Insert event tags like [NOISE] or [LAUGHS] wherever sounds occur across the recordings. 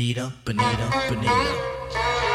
Bonita, bonita, bonita.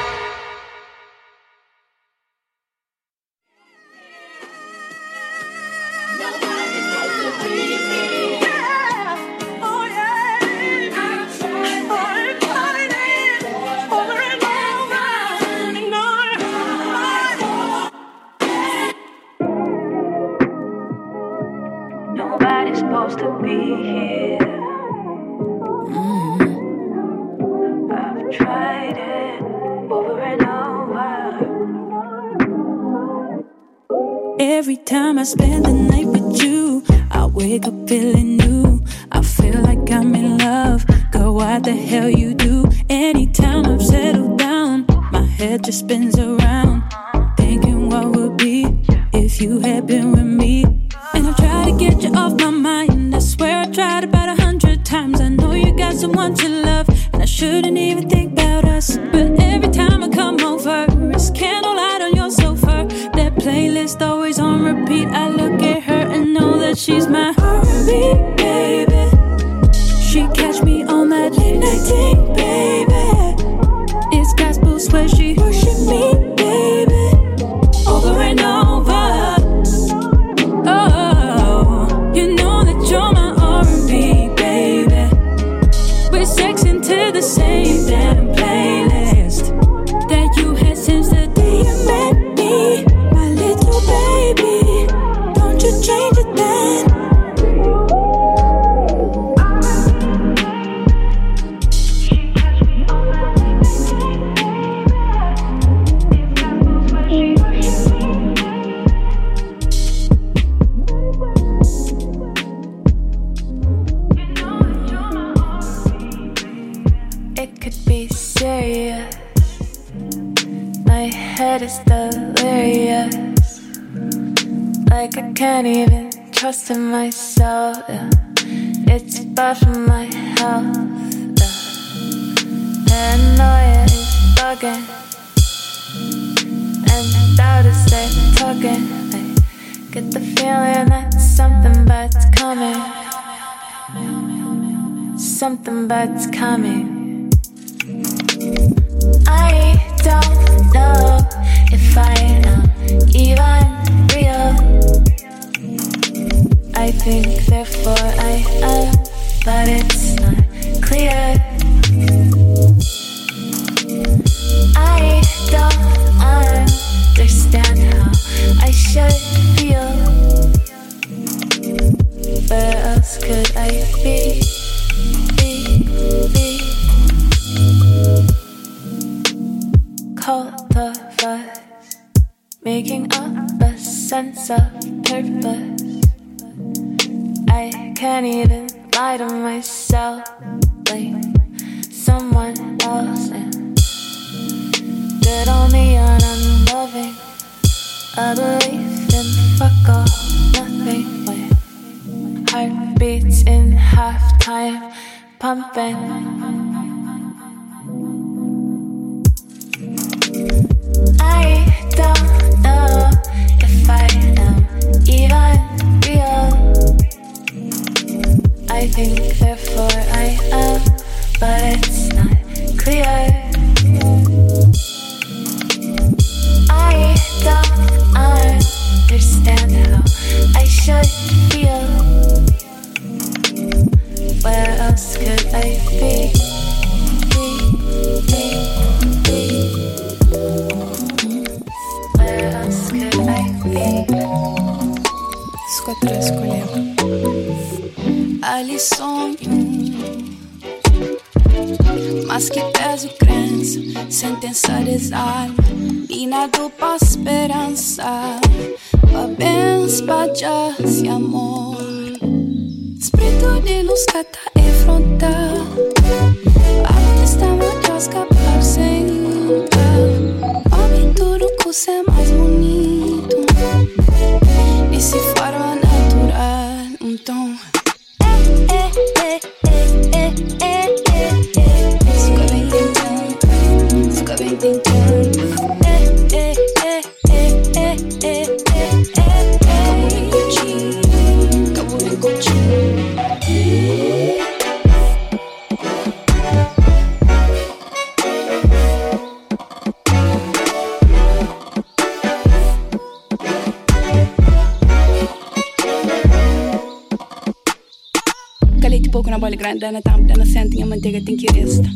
something bad's coming. I don't know if I am even real. I think, therefore, I am, but it's not clear. I don't understand how I should. sense of purpose. I can't even lie to myself, blame someone else, and good on me, and I'm loving. I believe in fuck all, nothing when heart beats in half time, pumping. therefore I am, but it's not clear. I don't understand how I should feel. sentenser desarm Vinar tu pa esperança Pa bens, pa gias e amor. Espírito de luz cata e fronta Aonde estamos Deus capaz sem Homem duro que é mais bonito grandana tam dana senti a manteiga tem que resta.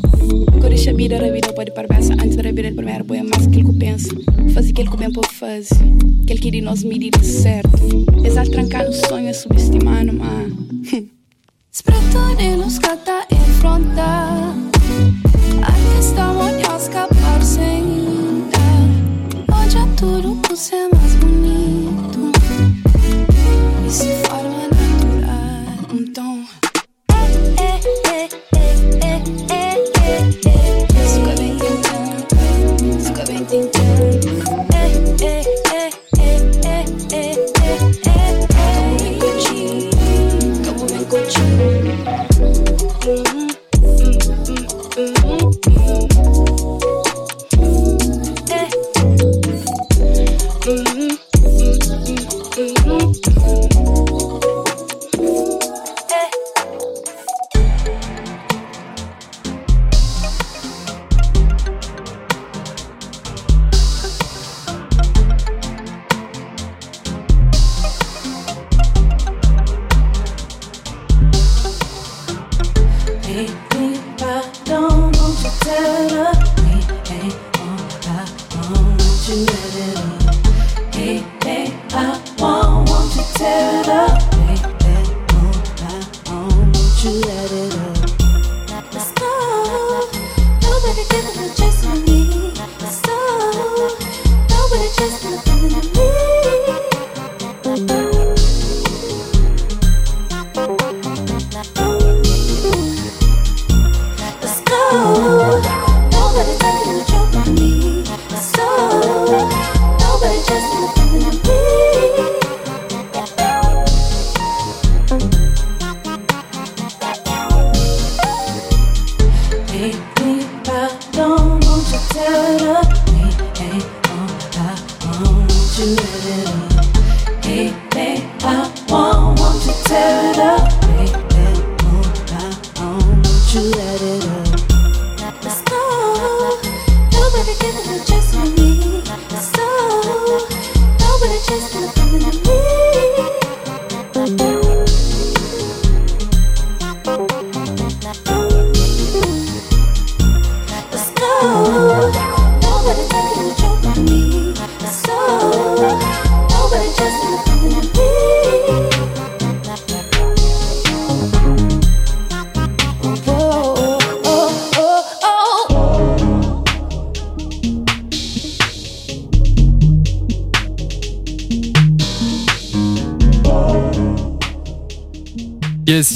Corisha vida a vida pode parvessa antes da vida primeiro boia mais que ele pensa. Faz aquilo que bem pouco faz. Que ele que de nós medir certo. Exal trancar o sonho é mar. mas. [LAUGHS] Spretone nos cata enfrontar.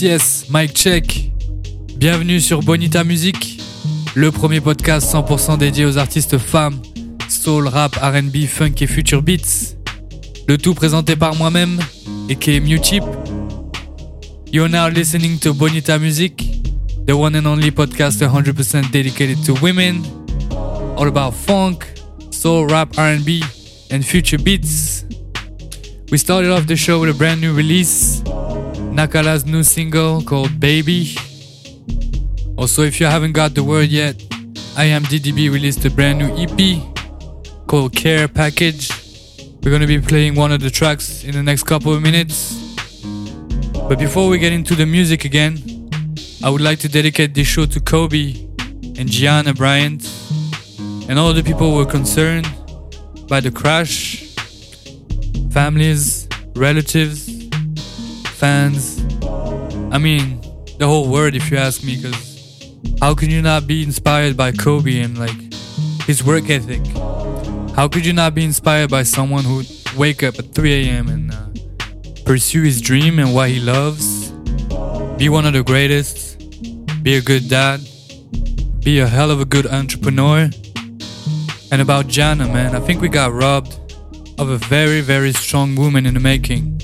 Yes, mic check. Bienvenue sur Bonita Music, le premier podcast 100% dédié aux artistes femmes, soul, rap, RB, funk et future beats. Le tout présenté par moi-même, aka Mewchip. You're now listening to Bonita Music, the one and only podcast 100% dedicated to women, all about funk, soul, rap, R&B, and future beats. We started off the show with a brand new release, Nakala's new single called Baby. Also, if you haven't got the word yet, I am DDB released a brand new EP called Care Package. We're gonna be playing one of the tracks in the next couple of minutes. But before we get into the music again, I would like to dedicate this show to Kobe and Gianna Bryant and all the people who were concerned by the crash families, relatives, fans. I mean, the whole world, if you ask me, because how can you not be inspired by Kobe and like his work ethic? How could you not be inspired by someone who wake up at 3 a.m. and uh, pursue his dream and what he loves? Be one of the greatest, be a good dad, be a hell of a good entrepreneur. And about Gianna, man, I think we got robbed of a very, very strong woman in the making.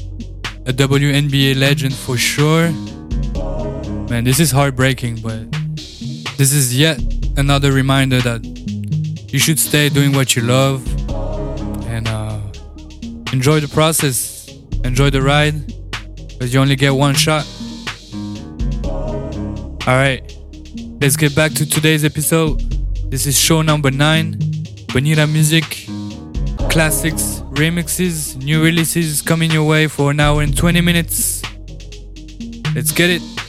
A WNBA legend for sure. Man, this is heartbreaking, but this is yet another reminder that you should stay doing what you love and uh, enjoy the process, enjoy the ride, because you only get one shot. Alright, let's get back to today's episode. This is show number 9 Bonita Music classics, remixes, new releases coming your way for an hour and 20 minutes. Let's get it.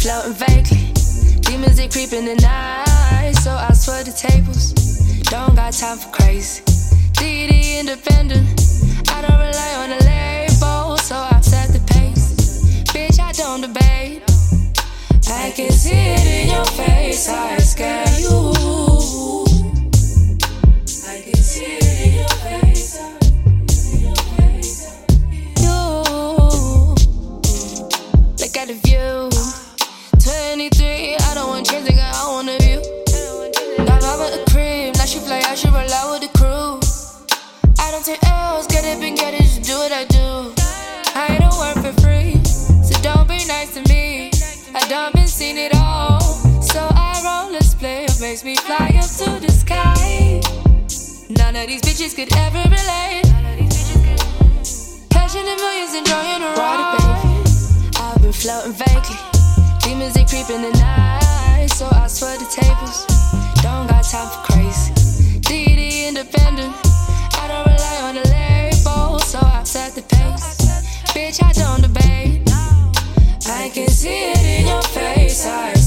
Floating vaguely. Demons they creeping the night, so I swear the tables. Don't got time for crazy. DD independent. I don't rely on a label, so I set the pace. Bitch, I don't debate. I can see it in your face. I scare you. Of these bitches could ever relate. Cashing the millions, enjoying the ride, baby. I've been floating vaguely. Demons they creep in the night, so I swear the tables. Don't got time for crazy. DD independent. I don't rely on the label, so I set the pace. Bitch, I don't debate. I can see it in your face. I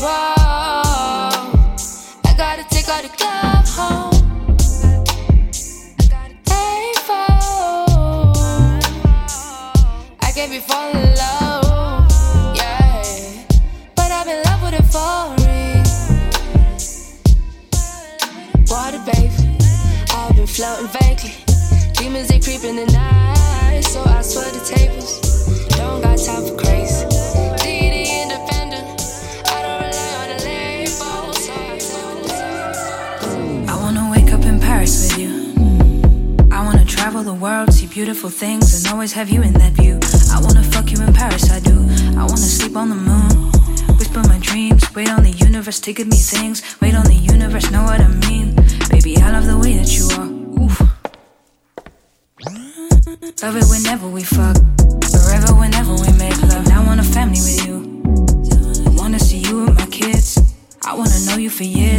Demons they creep in love yeah. But I'd love to fall for you Body baby all the night, so I swear the tables. Don't got time for crazy. Travel the world, see beautiful things, and always have you in that view. I wanna fuck you in Paris, I do. I wanna sleep on the moon, whisper my dreams, wait on the universe to give me things. Wait on the universe, know what I mean. Baby, I love the way that you are. Oof. Love it whenever we fuck, forever whenever we make love. Now I want a family with you. I wanna see you with my kids. I wanna know you for years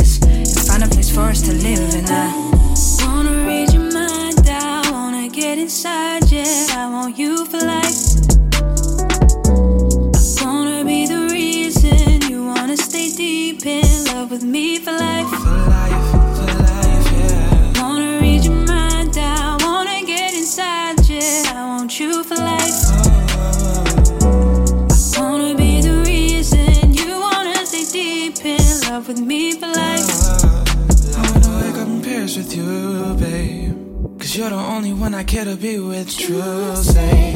you're the only one I care to be with, true say.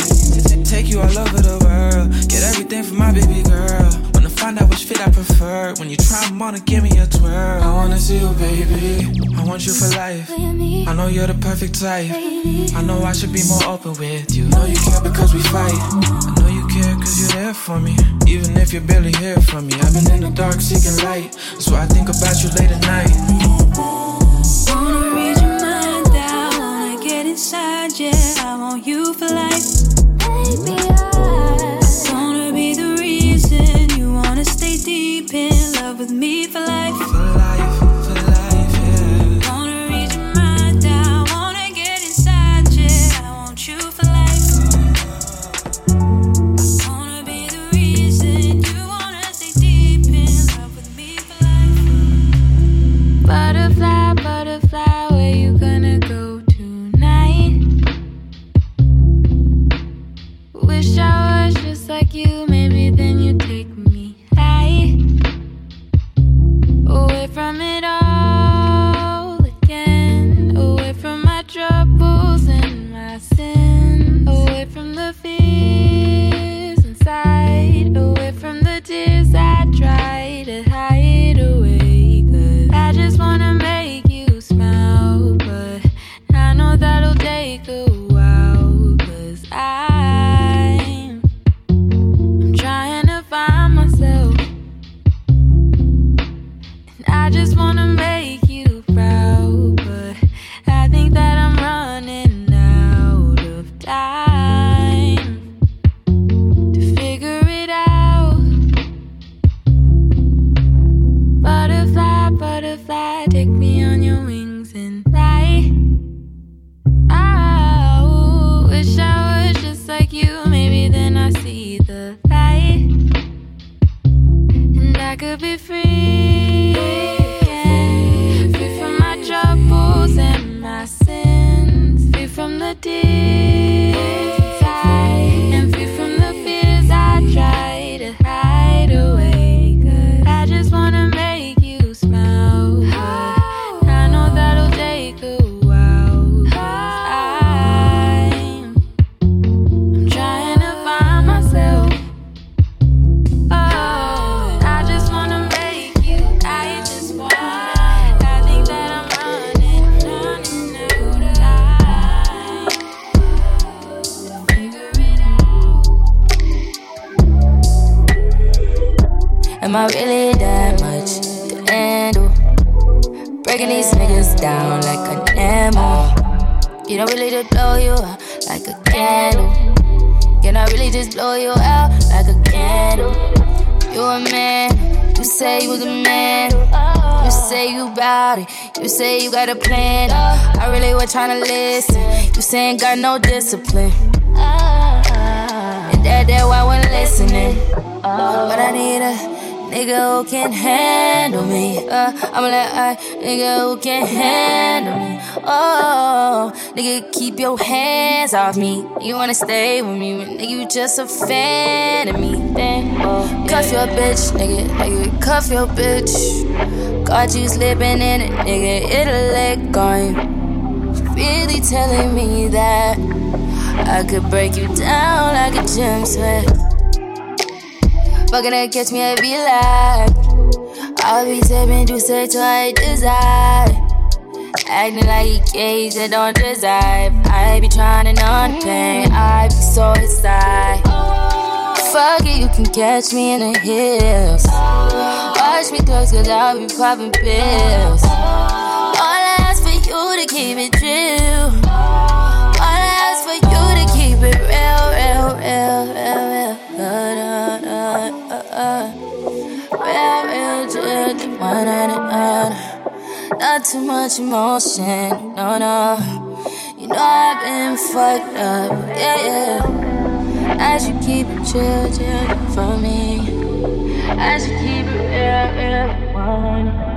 Take you all over the world, get everything from my baby girl. Wanna find out which fit I prefer. When you try, I'm gonna give me a twirl. I wanna see you, baby. I want you for life. I know you're the perfect type. I know I should be more open with you. Know you care because we fight. I know you care cause you're there for me. Even if you barely hear from me. I've been in the dark seeking light. So I think about you late at night. Inside, yeah. I want you for life. Baby, I Wanna be the reason you wanna stay deep in love with me for life. For life, no discipline. And that, that why I wasn't listening. But I need a nigga who can handle me. Uh, I'm like, I nigga who can handle me. Oh, nigga, keep your hands off me. You wanna stay with me, nigga, you just a fan of me. Then, cuff your bitch, nigga, nigga, cuff your bitch. Got you slipping in it, nigga, it'll let go. Really telling me that I could break you down like a gym sweat. Fucking to catch me, I be like, I'll be tipping juice to I desire. Acting like a that don't deserve. I be trying to numb the pain, I be so inside. Fuck it, you can catch me in the hills. Watch me close, cause I'll be popping pills. Keep it real. I ask for you to keep it real, real, real, real, real. Uh, uh, uh one Not too much emotion, no, no. You know I've been fucked up, yeah, yeah. As you keep it chill, chill for me. As you keep it real, real, one.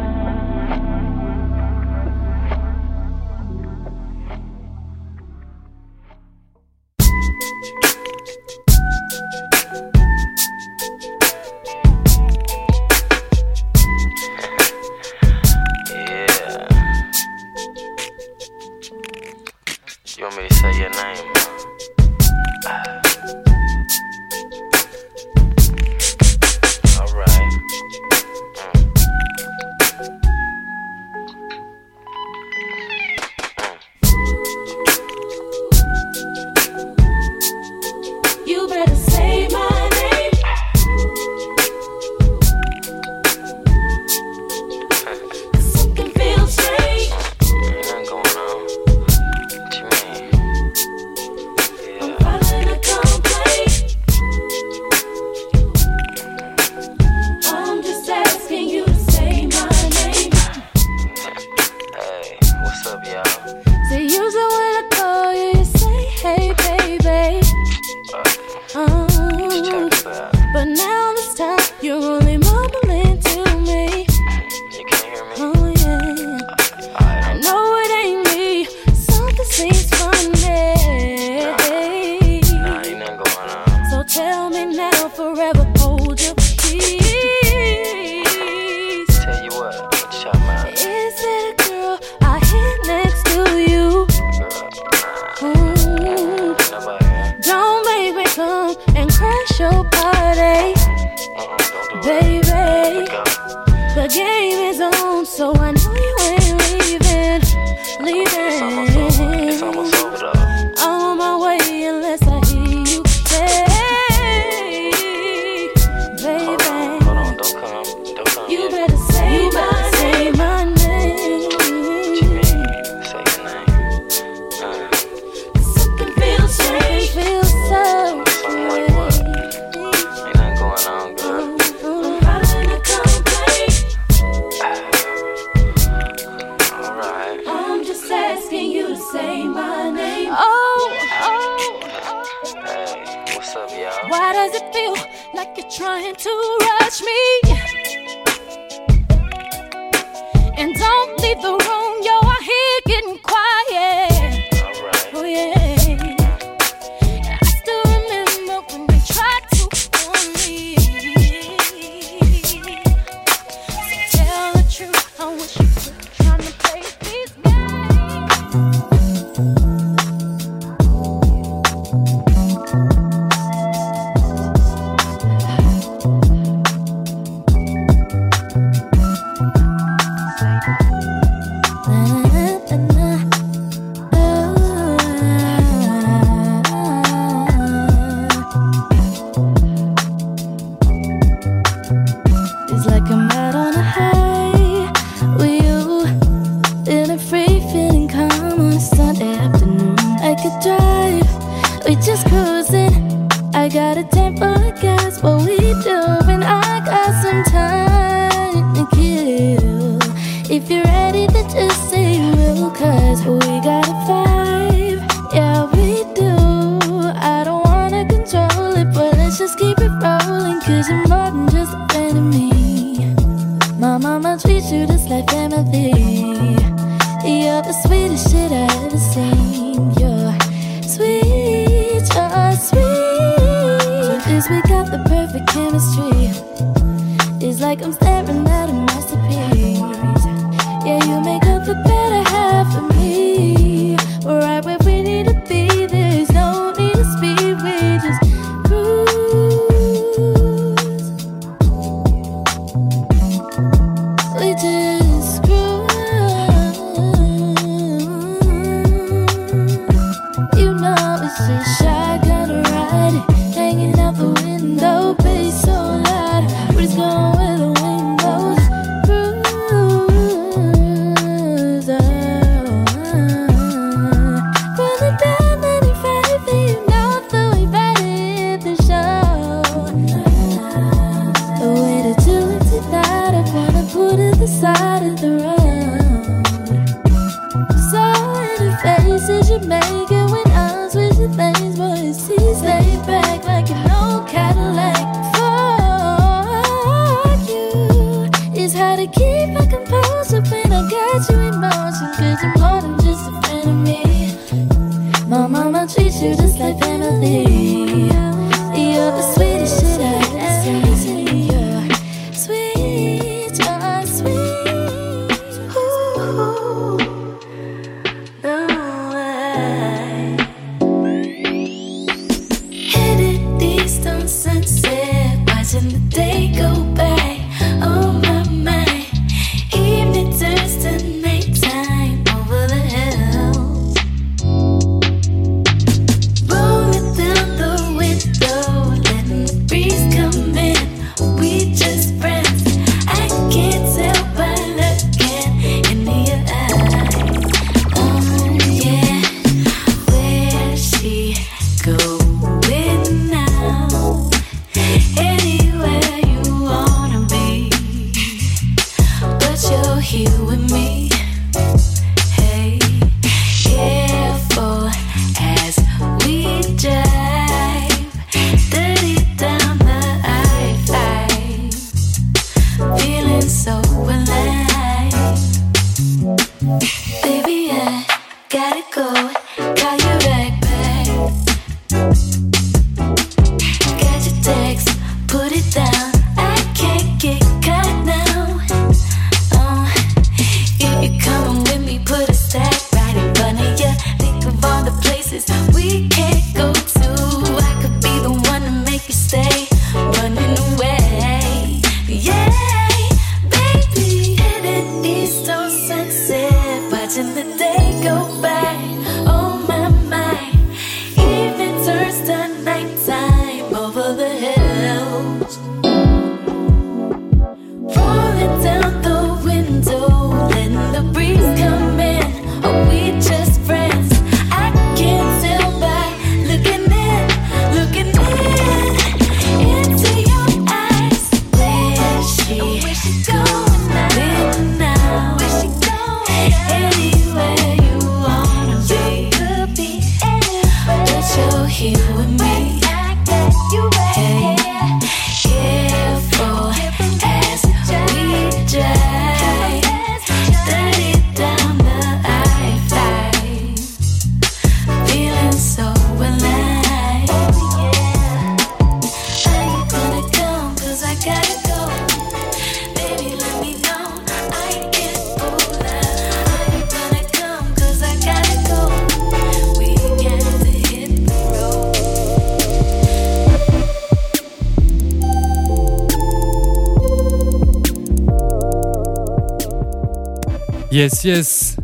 Yes, yes,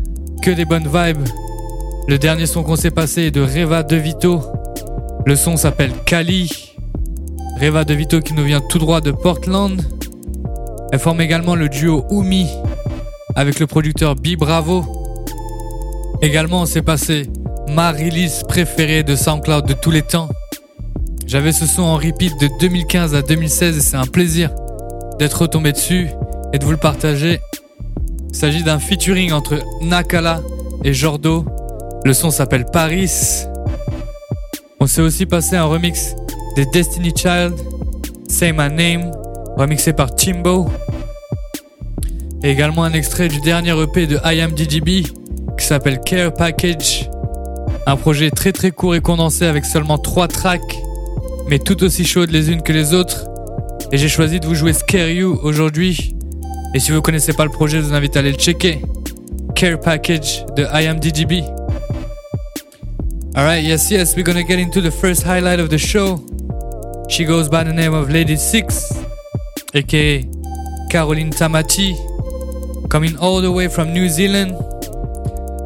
que des bonnes vibes. Le dernier son qu'on s'est passé est de Reva De Vito. Le son s'appelle Kali. Reva De Vito qui nous vient tout droit de Portland. Elle forme également le duo Umi avec le producteur B Bravo. Également, on s'est passé ma release préférée de SoundCloud de tous les temps. J'avais ce son en repeat de 2015 à 2016 et c'est un plaisir d'être retombé dessus et de vous le partager. S'agit d'un featuring entre Nakala et Jordo. Le son s'appelle Paris. On s'est aussi passé un remix des Destiny Child, Say My Name, remixé par Timbo. Et également un extrait du dernier EP de I Am qui s'appelle Care Package. Un projet très très court et condensé avec seulement 3 tracks, mais tout aussi chaudes les unes que les autres. Et j'ai choisi de vous jouer Scare You aujourd'hui. Et si vous connaissez pas le projet, je vous invite à aller le checker. Care Package de I Am DDB. Alright, yes, yes, we're gonna get into the first highlight of the show. She goes by the name of Ladi6, aka Karoline Tamati, coming all the way from New Zealand.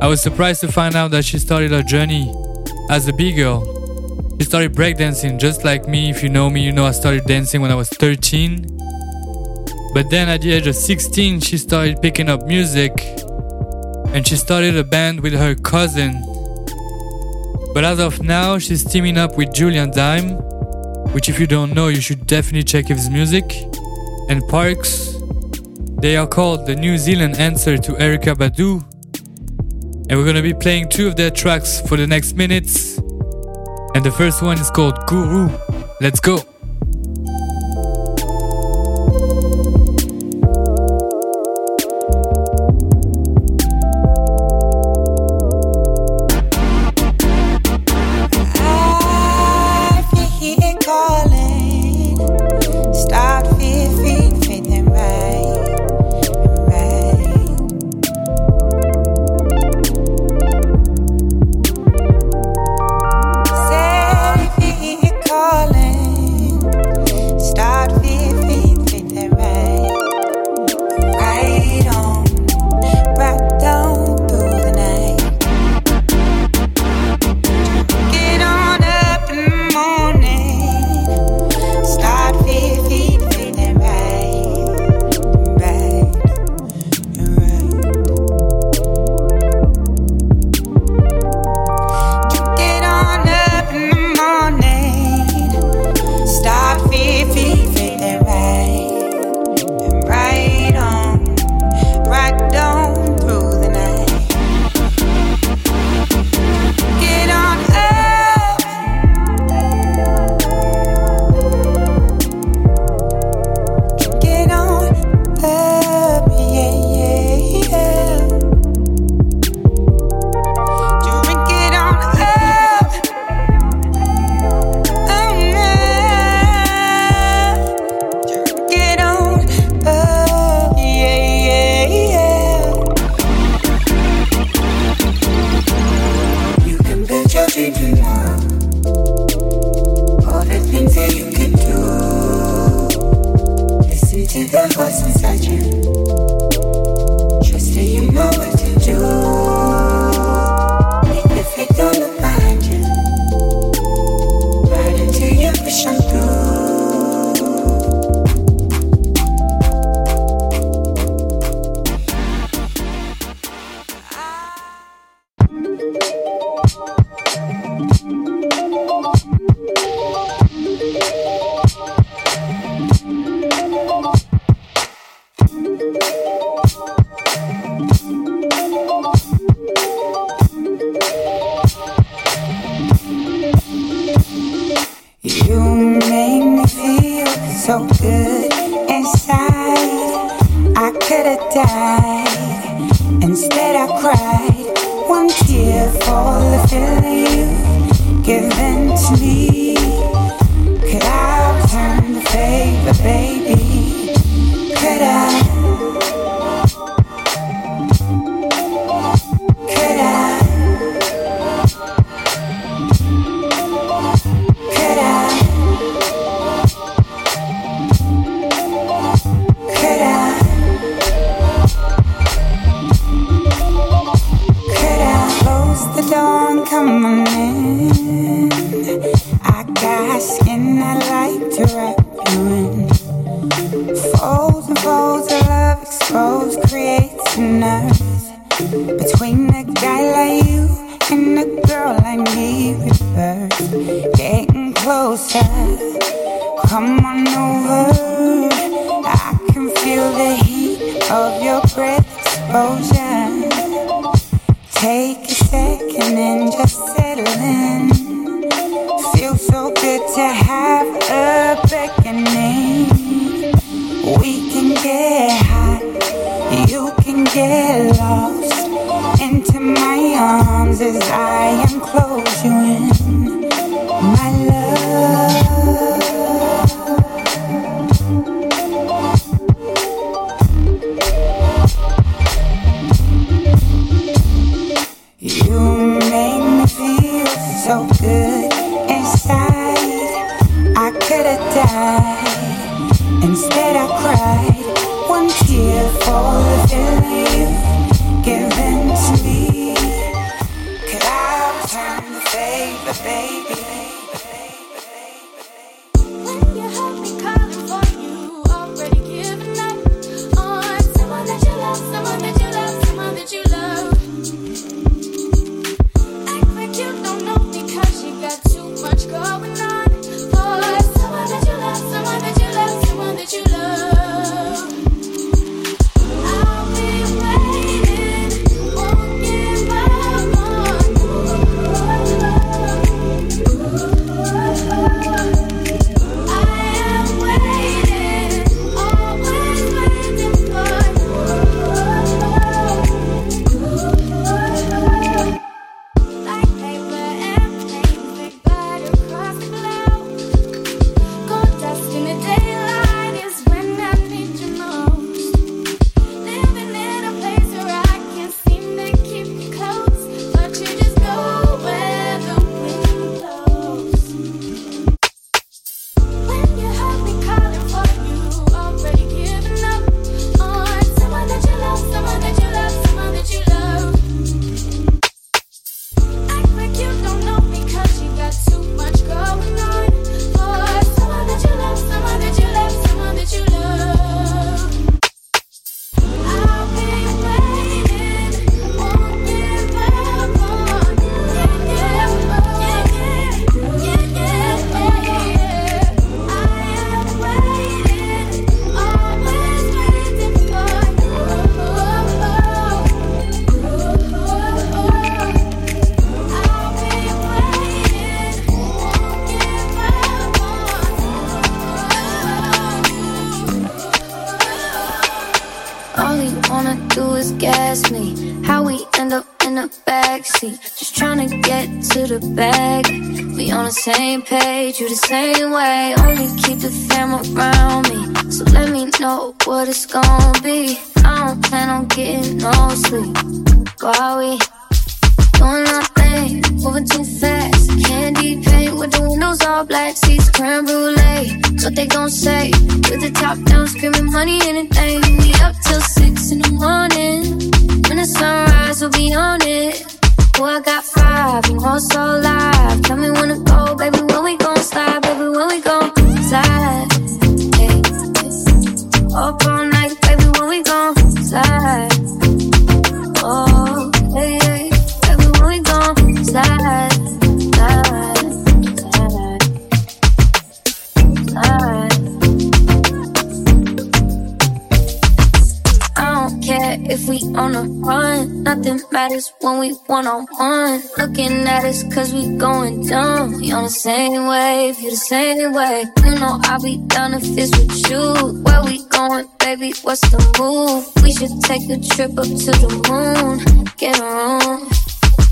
I was surprised to find out that she started her journey as a big girl. She started breakdancing just like me. If you know me, you know I started dancing when I was 13. But then at the age of 16, she started picking up music and she started a band with her cousin but as of now, she's teaming up with Julien Dyne, which, if you don't know, you should definitely check his music, and Parks. They are called the New Zealand answer to Erykah Badu. And we're gonna be playing two of their tracks for the next minutes. And the first one is called Guru. Let's go. so good inside. I could have died. Instead, I cried. One tear for the feeling. On the same wave, you the same way. You know I'll be down if it's with you. Where we going, baby? What's the move? We should take a trip up to the moon. Get a room.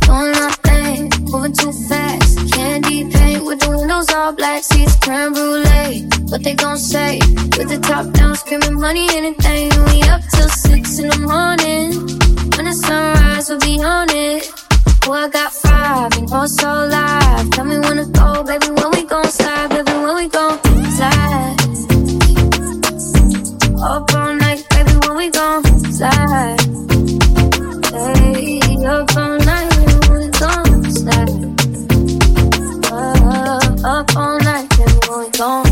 Doing my thing, moving too fast. Candy paint with the windows all black, seats creme brulee. What they gon' say? With the top down, screaming money, anything. We up till six in the morning. When the sunrise, we'll be on it. Oh, I got five and all so live. Tell me when to go, baby. When we gon' slide, baby. When we gon' slide. Up all night, baby. When we gon' slide. Hey, up all night. When we gon' slide. Uh, up all night, baby. When we gon'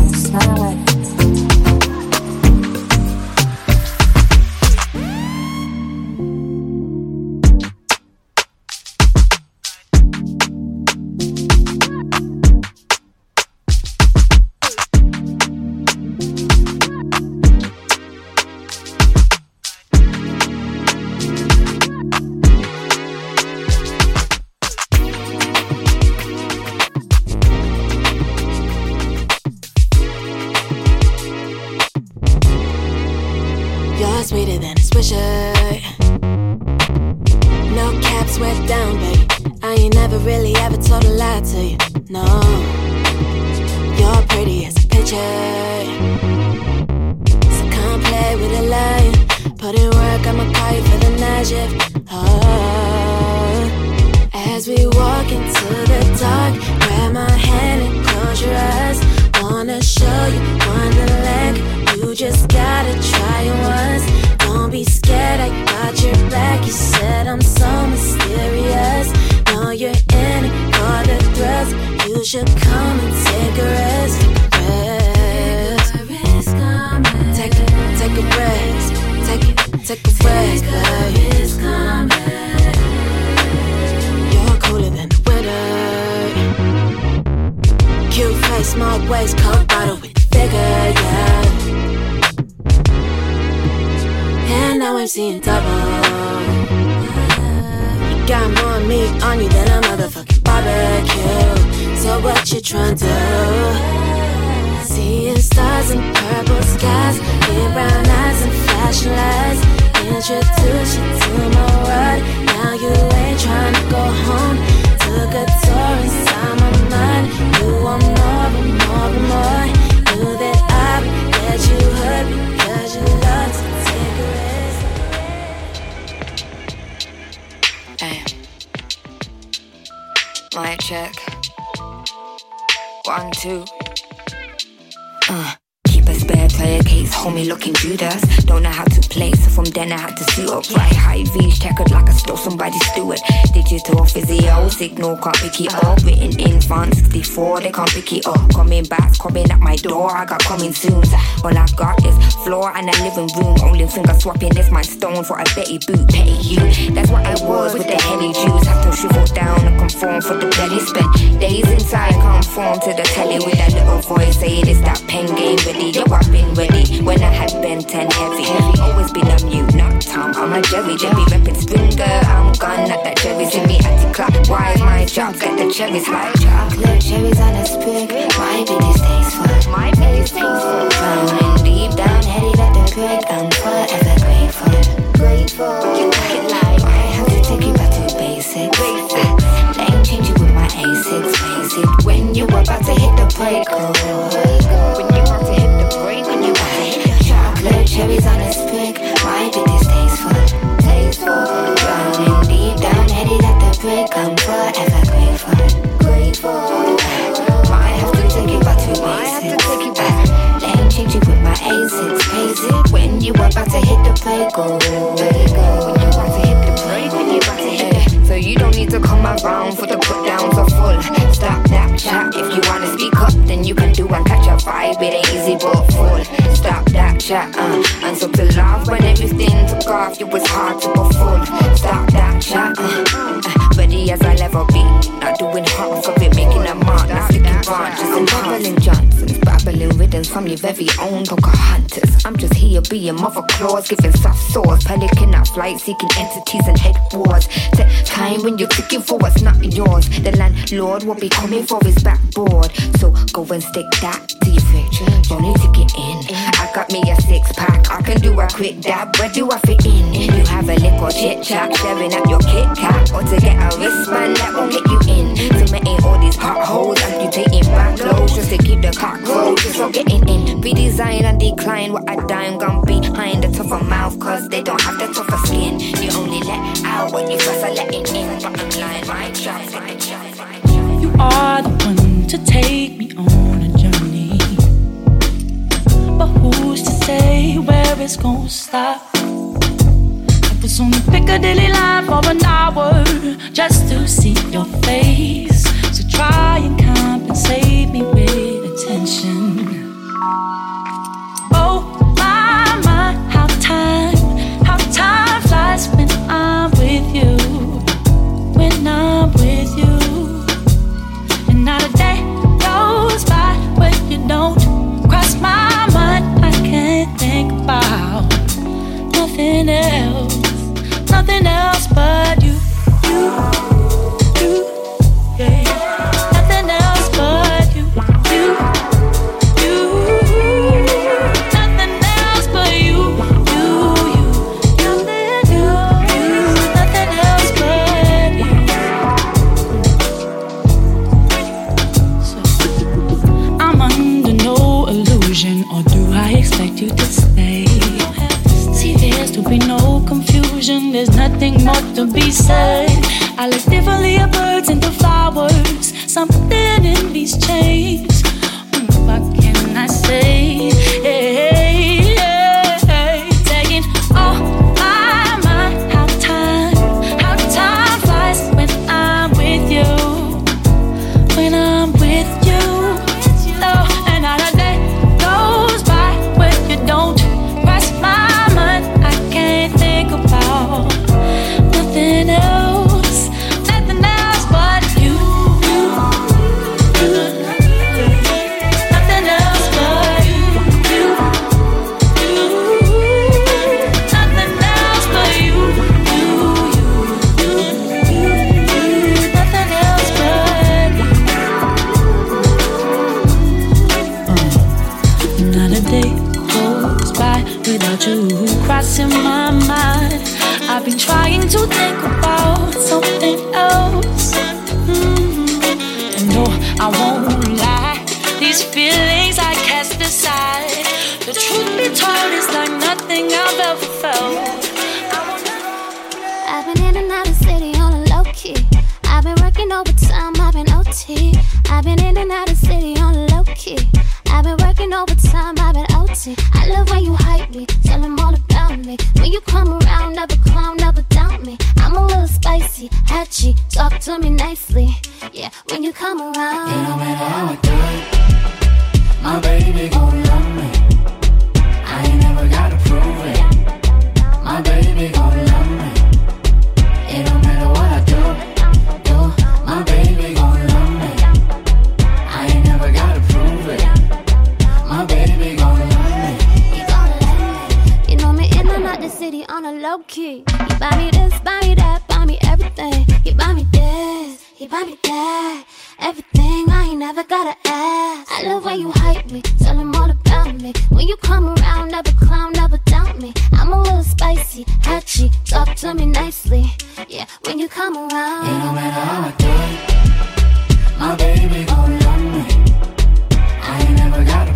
Take a rest, babe. You're cooler than the winter. Cute face, small waist, coke bottle with figure, yeah. And now I'm seeing double. You got more meat on you than a motherfucking barbecue. So what you trying to do? Seeing stars and purple skies, big brown eyes and flashing lights. Introduce you to my world. Now you ain't trying to go home. Took a tour inside my mind. You want more and more and more. Knew that I would get you hurt because you love to take a risk. Hey. Mic check. One, two. Case, homie looking Judas. Don't know how to play, so from then I had to suit up. Right, high V's checkered like I stole somebody's steward. Digital physio, signal can't pick it up. Written in font 64, they can't pick it up. Coming back, coming at my door, I got coming soon. All I got is floor and a living room. Only finger swapping is my stone for a Betty boot. Petty you, that's what I was with the heavy Jews. Have to shrivel down and conform for the belly. Spent days inside, conform to the telly with that little voice saying it's that pen game ready. Yo, I've been ready when I had been 10 heavy. heavy. Always been a mute, not Tom. I'm a Jerry, Jerry reppin' Springer. I'm gone at that Jerry. See me anti clockwise. My job get the cherries like chocolate cherries on a sprig. Might be distasteful. Might be distasteful. Drowning deep down, headed at the creek. I'm forever grateful. Grateful. You take it like I have to take it back to basic. Basic. Lane change it with my A6. Face it when you about to hit the break. Oh, you about to hit the to hit the So you don't need to come around for the put downs are full. Stop that chat. If you wanna speak up, then you can do and catch a vibe. It ain't easy but full. Stop that chat. Uh, and so to laugh when everything took off, it was hard to go full. Stop that chat. Uh, uh, ready as I'll ever be. Not doing half of it, making a mark, not branches and babbling Johnsons, babbling rhythms from your very own Pocahontas. I'm just here being mother claws, giving soft sores, pelican out flight, seeking entities and head wars. Set time when you're ticking for what's not yours. The landlord will be coming for his backboard. So go and stick that to your fridge. Don't need to get in. I got me a six pack. I can do a quick dab. Where do I fit in? You have a little chit chat, sharing up your Kit Kat, on the line for an hour just to see your face. I won't lie. These feelings I cast aside. The truth be told is like nothing I've ever felt. I've been in and out of city on a low key. I've been working overtime, I've been OT. I've been in and out of city on a low key. I've been working overtime, I've been OT. I love when you hype me, tell them all about me. When you come around, spicy, hatchy, talk to me nicely. Yeah, when you come around. It don't matter how I do it. My baby gon' love me. I ain't never gotta prove it. My baby gon' love me. It don't matter what I do. Do. My baby gon' love me. I ain't never gotta prove it. My baby gon' love me. You know me in and out the city on a low key. You buy me this, buy me that, everything. You buy me this, you buy me that. Everything I ain't never gotta ask. I love when you hype me, tell them all about me. When you come around, never clown, never doubt me. I'm a little spicy, hatchy, talk to me nicely. Yeah, when you come around. It don't matter how I do it. My baby gon' love me. I ain't never gotta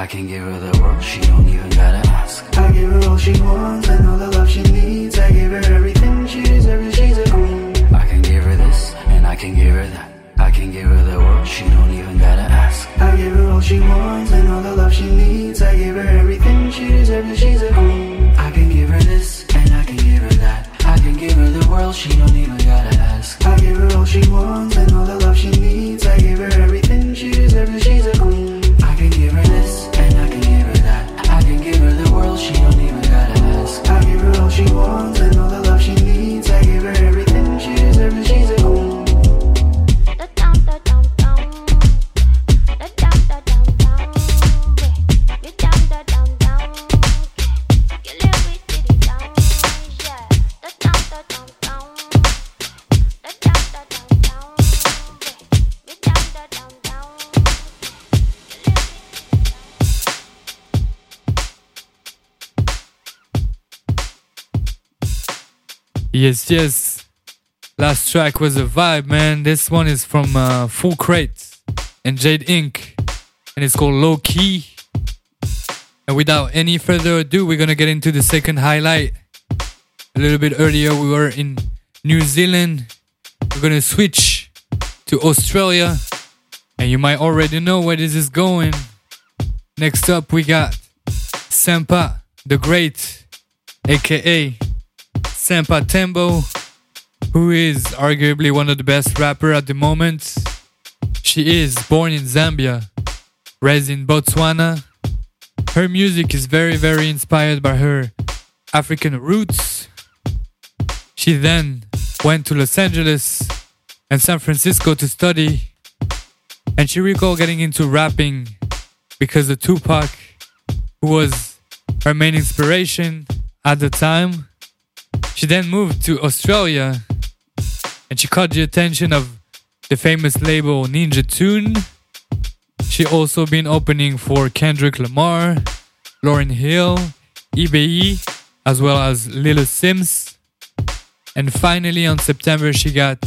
I can give her the world, she don't even gotta ask. I give her all she wants and all the love she needs. I give her everything she deserves, she's a queen. I can give her this and I can give her that. I can give her the world, she don't even gotta ask. I give her all she wants and all the love she needs. I give her everything she deserves, she's a queen. I can give her this and I can give her that. I can give her the world, she don't even gotta ask. I give her all she wants and all the love she needs. I give her everything Yes, yes. Last track was a vibe, man. This one is from uh, Full Crate and Jade Inc. And it's called Low Key. And without any further ado, we're gonna get into the second highlight. A little bit earlier, we were in New Zealand. We're gonna switch to Australia. And you might already know where this is going. Next up, we got Sampa the Great, aka Sampa Tembo, who is arguably one of the best rapper at the moment. She is born in Zambia, raised in Botswana. Her music is very, very inspired by her African roots. She then went to Los Angeles and San Francisco to study, and she recalled getting into rapping because of Tupac, who was her main inspiration at the time. She then moved to Australia and she caught the attention of the famous label Ninja Tune. She also been opening for Kendrick Lamar, Lauryn Hill, EBE, as well as Little Simz. And finally, on September, she got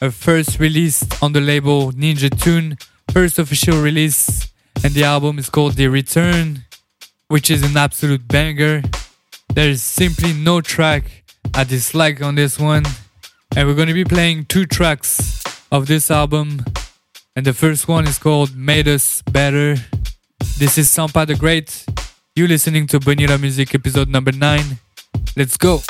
her first release on the label Ninja Tune, first official release, and the album is called The Return, which is an absolute banger. There's simply no track I dislike on this one, and we're gonna be playing two tracks of this album, and the first one is called Made Us Better. This is Sampa the Great. You listening to Bonita Music episode number 9. Let's go.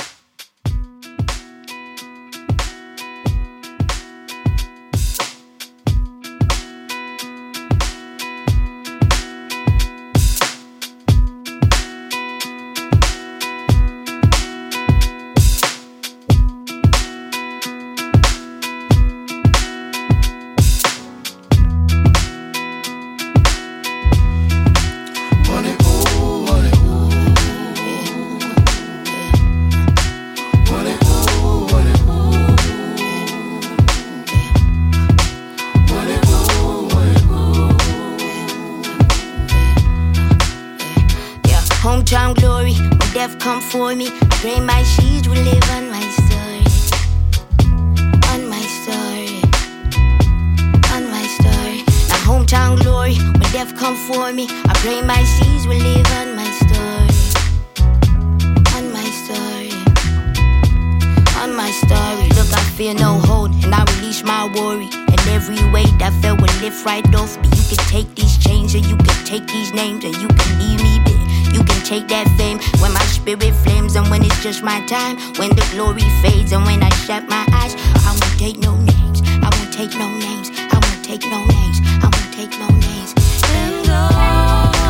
For me. I pray my sheets will live on my story. On my story. On my story. Now hometown glory. When death come for me, I pray my seeds will live on my story. On my story. On my story. Look, I fear no hold, and I release my worry. And every weight I felt will lift right off me. You can take these chains, or you can take these names, or you can leave me take that fame when my spirit flames and when it's just my time. When the glory fades and when I shut my eyes, I won't take no names. I won't take no names. I won't take no names. I won't take no names. And yeah,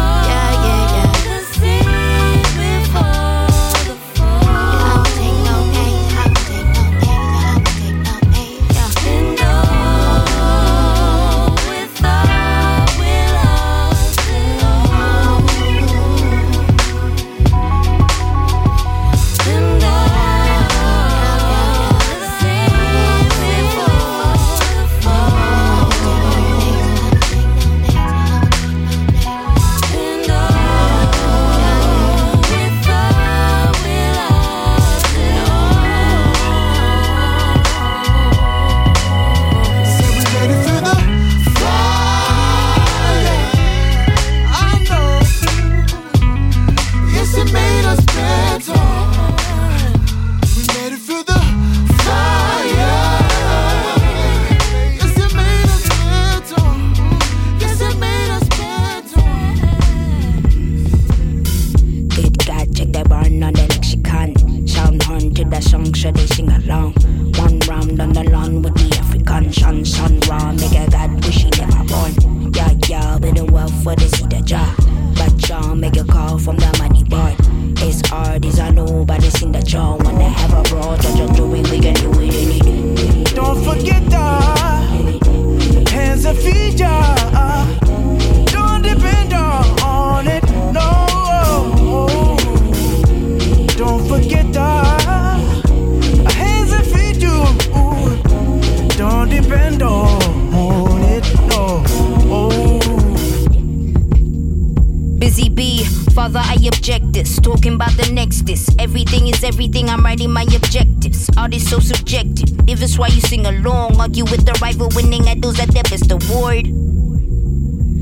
this, talking about the next this. Everything is everything, I'm writing my objectives. All this so subjective. If it's why you sing along, argue with the rival, winning at those at their best award.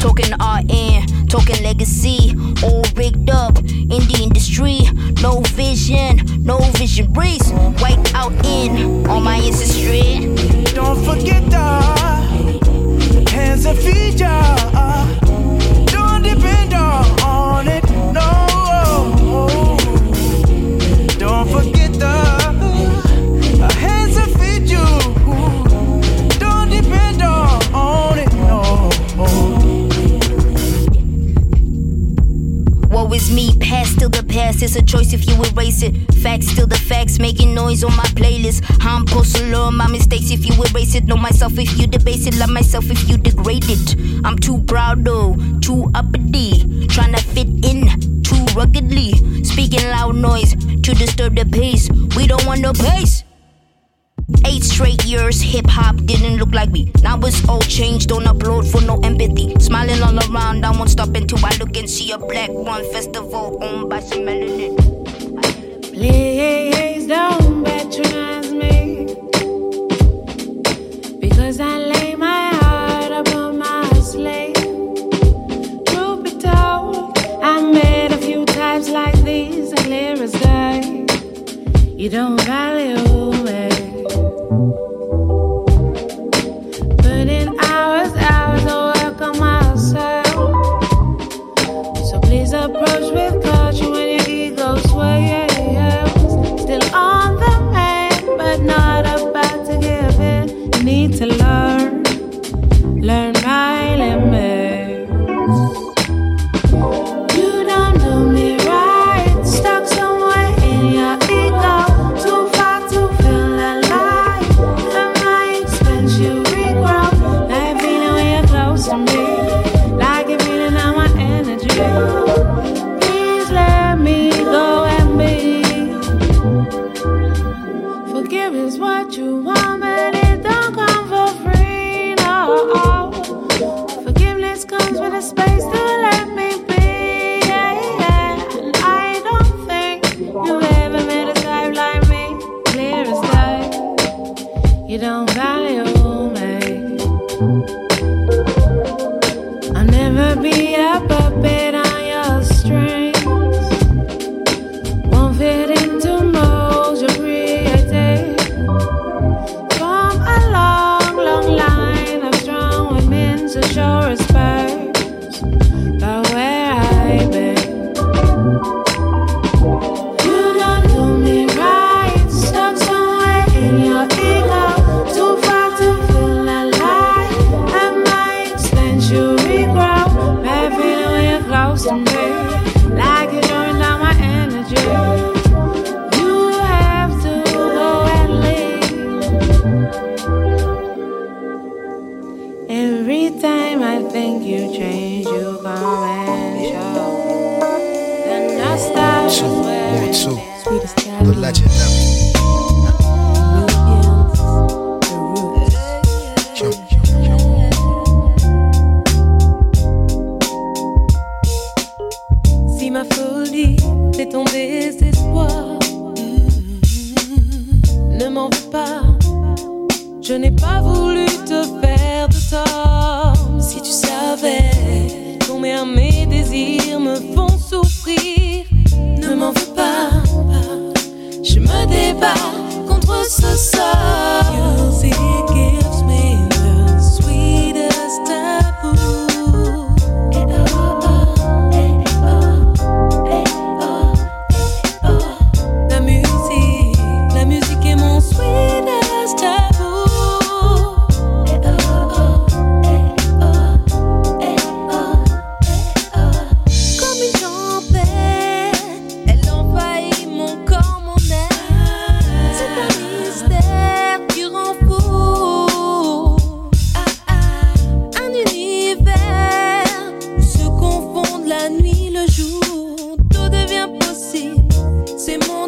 Talking RN, talking legacy, all rigged up in the industry. No vision, no vision race. White out in all my ancestry. Don't forget the hands and feet, yeah. Don't depend on it, no. Don't forget is me. Past still the past. It's a choice if you erase it. Facts still the facts. Making noise on my playlist. I'm post alone. My mistakes if you erase it. Know myself if you debase it. Love myself if you degrade it. I'm too proud though. Too uppity. Trying to fit in too ruggedly. Speaking loud noise to disturb the peace. We don't want no peace. Eight straight years, hip hop didn't look like me. Now it's all changed, don't upload for no empathy. Smiling all around, I won't stop until I look and see a black one festival owned by some melanin. Please don't patronize me because I lay my heart upon my sleeve. Truth be told, I made a few types like these clear as day. You don't value.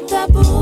double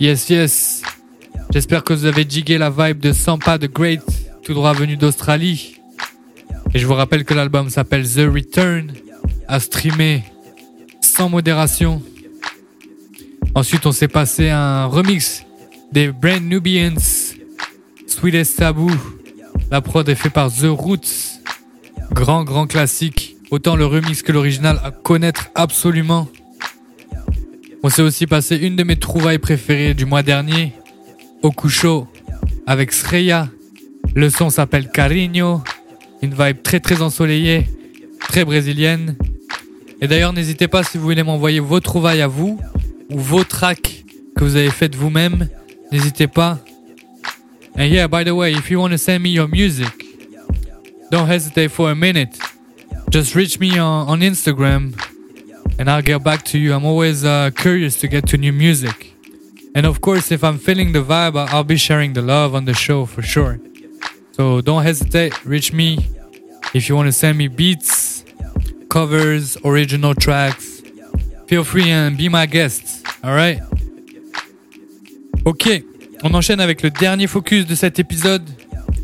Yes, yes. J'espère que vous avez digué la vibe de Sampa the Great, tout droit venu d'Australie. Et je vous rappelle que l'album s'appelle The Return, à streamer sans modération. Ensuite, on s'est passé un remix des Brand Nubians, Sweetest Taboo. La prod est faite par The Roots. Grand, grand classique. Autant le remix que l'original à connaître absolument. On s'est aussi passé une de mes trouvailles préférées du mois dernier, Okusho, avec Sreya. Le son s'appelle Carinho, une vibe très très ensoleillée, très brésilienne. Et d'ailleurs, n'hésitez pas si vous voulez m'envoyer vos trouvailles à vous, ou vos tracks que vous avez faites vous-même, n'hésitez pas. And yeah, by the way, if you want to send me your music, don't hesitate for a minute. Just reach me on, on Instagram and I'll get back to you. I'm always uh, curious to get to new music. And of course, if I'm feeling the vibe, I'll be sharing the love on the show for sure. So don't hesitate, reach me if you want to send me beats, covers, original tracks. Feel free and be my guest, alright? Ok, on enchaîne avec le dernier focus de cet épisode.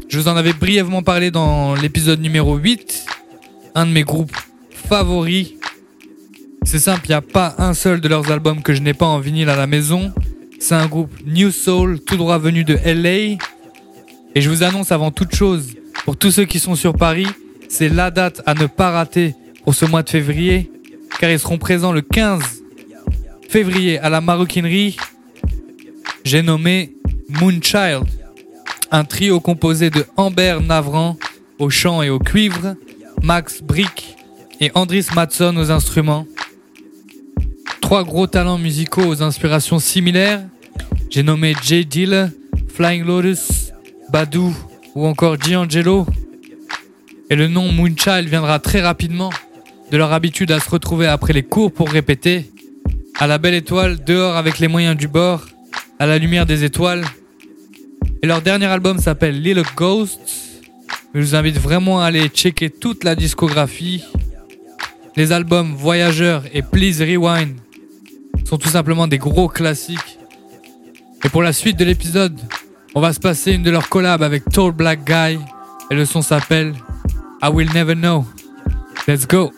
Je vous en avais brièvement parlé dans l'épisode numéro 8. Un de mes groupes favoris. C'est simple, il n'y a pas un seul de leurs albums que je n'ai pas en vinyle à la maison. C'est un groupe New Soul, tout droit venu de LA. Et je vous annonce avant toute chose, pour tous ceux qui sont sur Paris, c'est la date à ne pas rater pour ce mois de février, car ils seront présents le 15 février à la maroquinerie. J'ai nommé Moonchild, un trio composé de Amber Navran au chant et au cuivre, Max Brick et Andris Matson aux instruments. Trois gros talents musicaux aux inspirations similaires. J'ai nommé Jay Dill, Flying Lotus, Badu ou encore D'Angelo. Et le nom Moonchild viendra très rapidement de leur habitude à se retrouver après les cours pour répéter, à la belle étoile, dehors avec les moyens du bord, à la lumière des étoiles. Et leur dernier album s'appelle Little Ghosts. Je vous invite vraiment à aller checker toute la discographie. Les albums Voyageurs et Please Rewind sont tout simplement des gros classiques. Et pour la suite de l'épisode, on va se passer une de leurs collabs avec Tall Black Guy et le son s'appelle I Will Never Know. Let's go.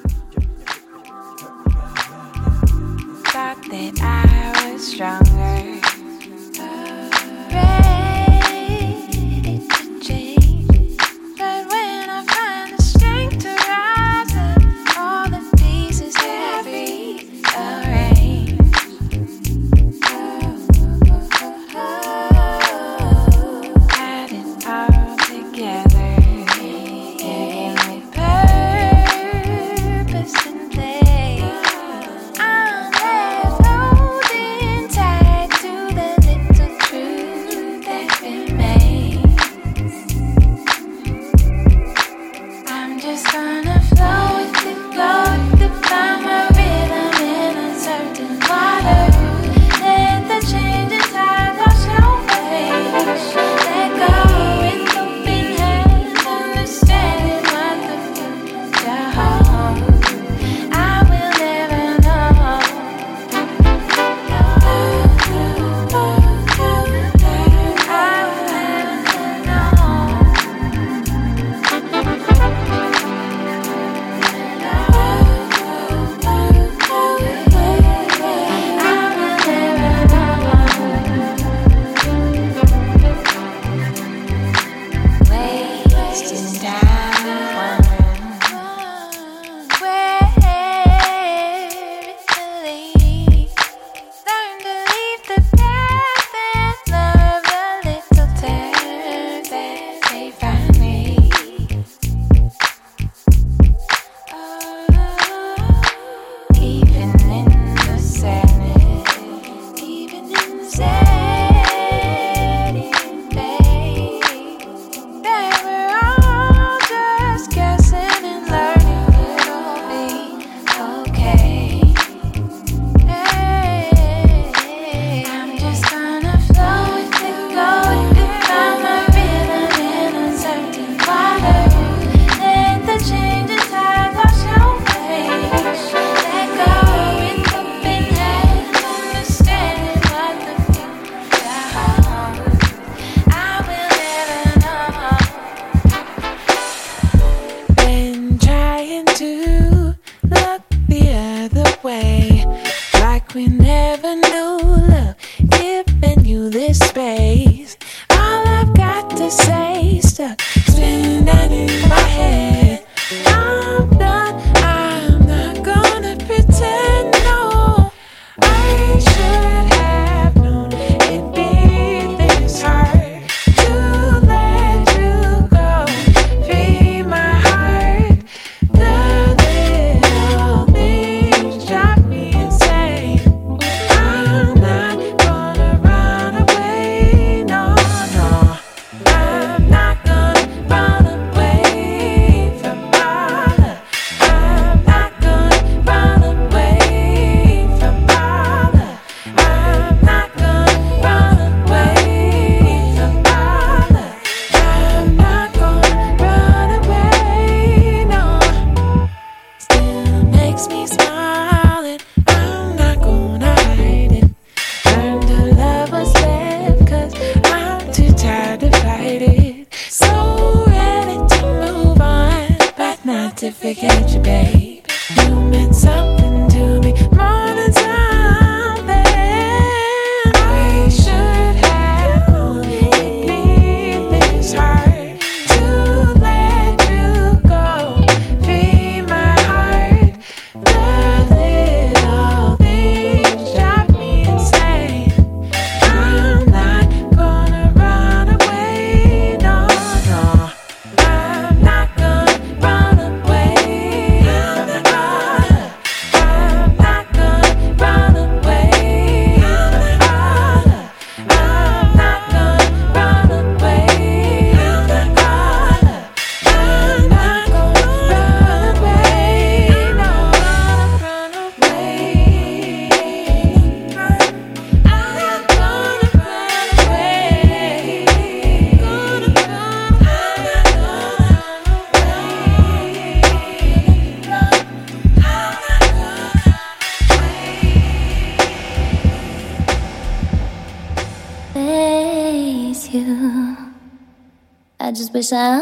I just wish I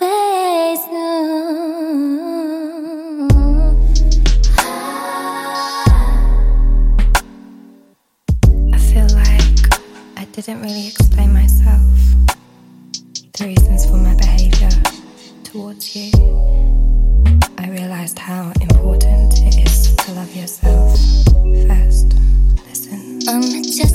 always knew. I feel like I didn't really explain myself, the reasons for my behavior towards you. I realized how important it is to love yourself first. Listen. I'm just